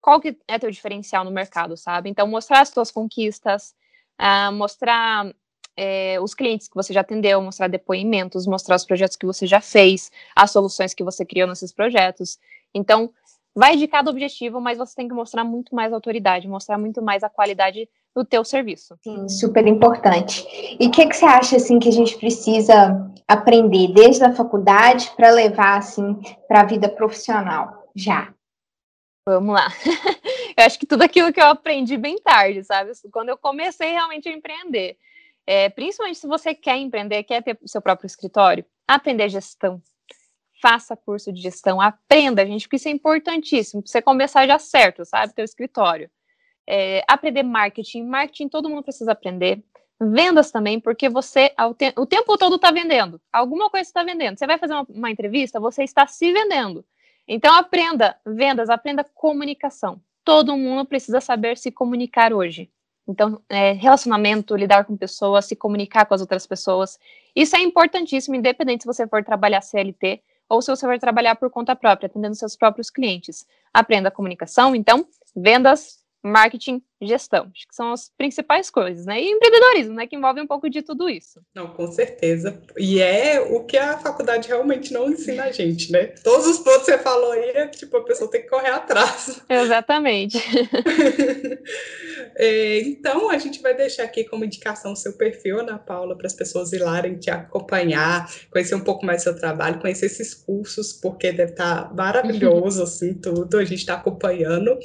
Qual que é teu diferencial no mercado, sabe? Então, mostrar as tuas conquistas, uh, mostrar é, os clientes que você já atendeu, mostrar depoimentos, mostrar os projetos que você já fez, as soluções que você criou nesses projetos. Então, vai de cada objetivo, mas você tem que mostrar muito mais autoridade, mostrar muito mais a qualidade do teu serviço. Sim, super importante. E o que, que você acha assim que a gente precisa aprender desde a faculdade para levar assim para a vida profissional já? Vamos lá. eu acho que tudo aquilo que eu aprendi bem tarde, sabe? Quando eu comecei realmente a empreender. É, principalmente se você quer empreender, quer ter seu próprio escritório, aprender gestão, faça curso de gestão, aprenda, gente, porque isso é importantíssimo, para você começar já certo, sabe, teu escritório. É, aprender marketing, marketing todo mundo precisa aprender. Vendas também, porque você o tempo todo está vendendo. Alguma coisa está vendendo. Você vai fazer uma, uma entrevista, você está se vendendo. Então aprenda vendas, aprenda comunicação. Todo mundo precisa saber se comunicar hoje. Então, é, relacionamento, lidar com pessoas, se comunicar com as outras pessoas. Isso é importantíssimo, independente se você for trabalhar CLT ou se você vai trabalhar por conta própria, atendendo seus próprios clientes. Aprenda a comunicação, então, vendas, marketing, gestão. Acho que são as principais coisas, né? E empreendedorismo, né? Que envolve um pouco de tudo isso. Não, com certeza. E é o que a faculdade realmente não ensina a gente, né? Todos os pontos que você falou aí, é, tipo, a pessoa tem que correr atrás. Exatamente. é, então, a gente vai deixar aqui como indicação o seu perfil, Ana Paula, para as pessoas irem te acompanhar, conhecer um pouco mais do seu trabalho, conhecer esses cursos, porque deve estar tá maravilhoso, assim, tudo. A gente está acompanhando.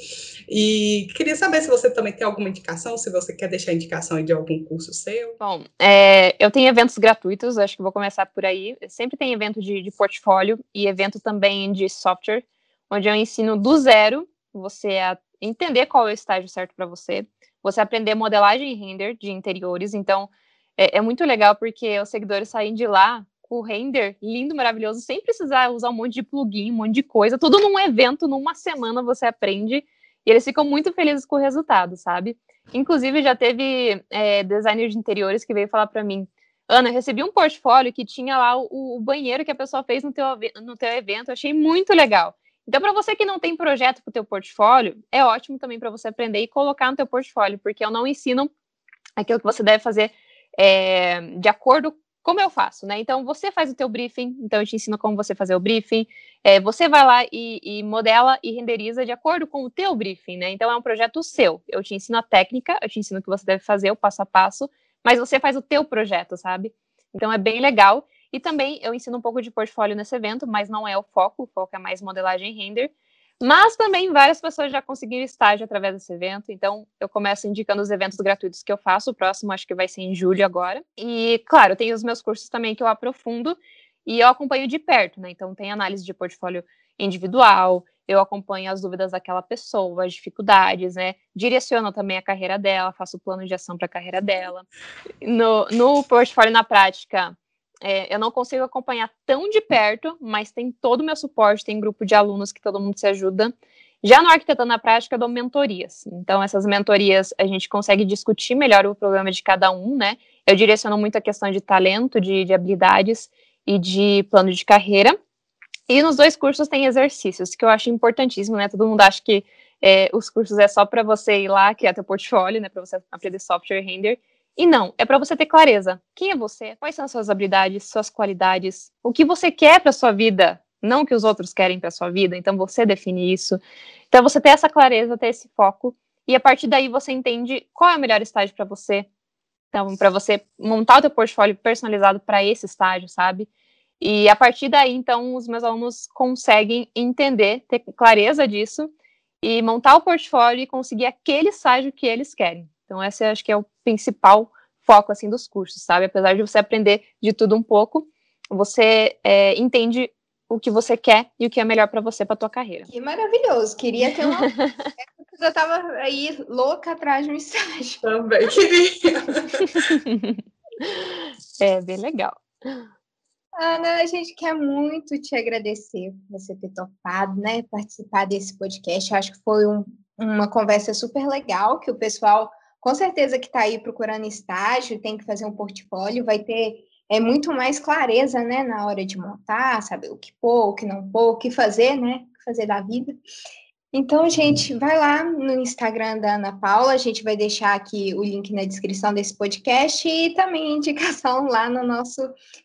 E queria saber se você também tem alguma indicação, se você quer deixar indicação de algum curso seu. Bom, é, eu tenho eventos gratuitos, acho que vou começar por aí. Sempre tem evento de, de portfólio e evento também de software, onde eu ensino do zero você a entender qual é o estágio certo para você, você aprender modelagem e render de interiores. Então, é, é muito legal porque os seguidores saem de lá com o render lindo, maravilhoso, sem precisar usar um monte de plugin, um monte de coisa, tudo num evento, numa semana você aprende e eles ficam muito felizes com o resultado, sabe? Inclusive, já teve é, designer de interiores que veio falar para mim, Ana, recebi um portfólio que tinha lá o, o, banheiro que a pessoa fez no teu, no teu evento, achei muito legal. Então, para você que não tem projeto para o teu portfólio, é ótimo também para você aprender e colocar no teu portfólio, porque eu não ensino aquilo que você deve fazer é, de acordo como eu faço, né? Então, você faz o teu briefing, então eu te ensino como você fazer o briefing, é, você vai lá e, e, modela e renderiza de acordo com o teu briefing, né? Então, é um projeto seu. Eu te ensino a técnica, eu te ensino o que você deve fazer, o passo a passo, mas você faz o teu projeto, sabe? Então, é bem legal. E também eu ensino um pouco de portfólio nesse evento, mas não é o foco, o foco é mais modelagem e render. Mas também várias pessoas já conseguiram estágio através desse evento, então eu começo indicando os eventos gratuitos que eu faço. O próximo acho que vai ser em julho agora. E, claro, tenho os meus cursos também que eu aprofundo e eu acompanho de perto, né? Então tem análise de portfólio individual, eu acompanho as dúvidas daquela pessoa, as dificuldades, né? Direciono também a carreira dela, faço plano de ação para a carreira dela. No, no portfólio na prática, é, eu não consigo acompanhar tão de perto, mas tem todo o meu suporte, tem grupo de alunos que todo mundo se ajuda. Já no Arquitetando na Prática, eu dou mentorias. Então, essas mentorias, a gente consegue discutir melhor o problema de cada um, né? Eu direciono muito a questão de talento, de, de habilidades e de plano de carreira. E nos dois cursos tem exercícios, que eu acho importantíssimo, né? Todo mundo acha que é, os cursos é só para você ir lá, criar teu portfólio, né? Para você aprender software render. E não, é para você ter clareza. Quem é você? Quais são as suas habilidades, suas qualidades? O que você quer para sua vida? Não o que os outros querem para sua vida. Então você define isso. Então você ter essa clareza, ter esse foco e a partir daí você entende qual é o melhor estágio para você. Então, para você montar o teu portfólio personalizado para esse estágio, sabe? E a partir daí, então, os meus alunos conseguem entender, ter clareza disso e montar o portfólio e conseguir aquele estágio que eles querem. Então, esse acho que é o principal foco, assim, dos cursos, sabe? Apesar de você aprender de tudo um pouco, você é, entende o que você quer e o que é melhor para você para tua carreira. Que maravilhoso. Queria ter uma eu tava aí louca atrás de um estágio. Também queria. é bem legal. Ana, a gente quer muito te agradecer por você ter topado, né, participar desse podcast. Eu acho que foi um, uma conversa super legal, que o pessoal, com certeza que está aí procurando estágio, tem que fazer um portfólio, vai ter é muito mais clareza, né, na hora de montar, saber o que pôr, o que não pôr, o que fazer, né, o que fazer da vida. Então, gente, vai lá no Instagram da Ana Paula, a gente vai deixar aqui o link na descrição desse podcast e também indicação lá no nosso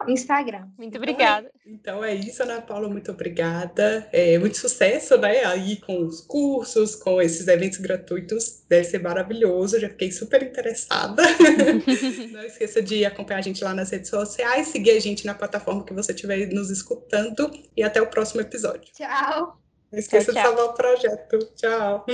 Instagram. Muito obrigada. Então é isso, Ana Paula, muito obrigada. É, muito sucesso, né, aí com os cursos, com esses eventos gratuitos, deve ser maravilhoso, já fiquei super interessada. Não esqueça de acompanhar a gente lá nas redes sociais, seguir a gente na plataforma que você estiver nos escutando e até o próximo episódio. Tchau! Não esqueça tchau, tchau. de salvar o projeto. Tchau.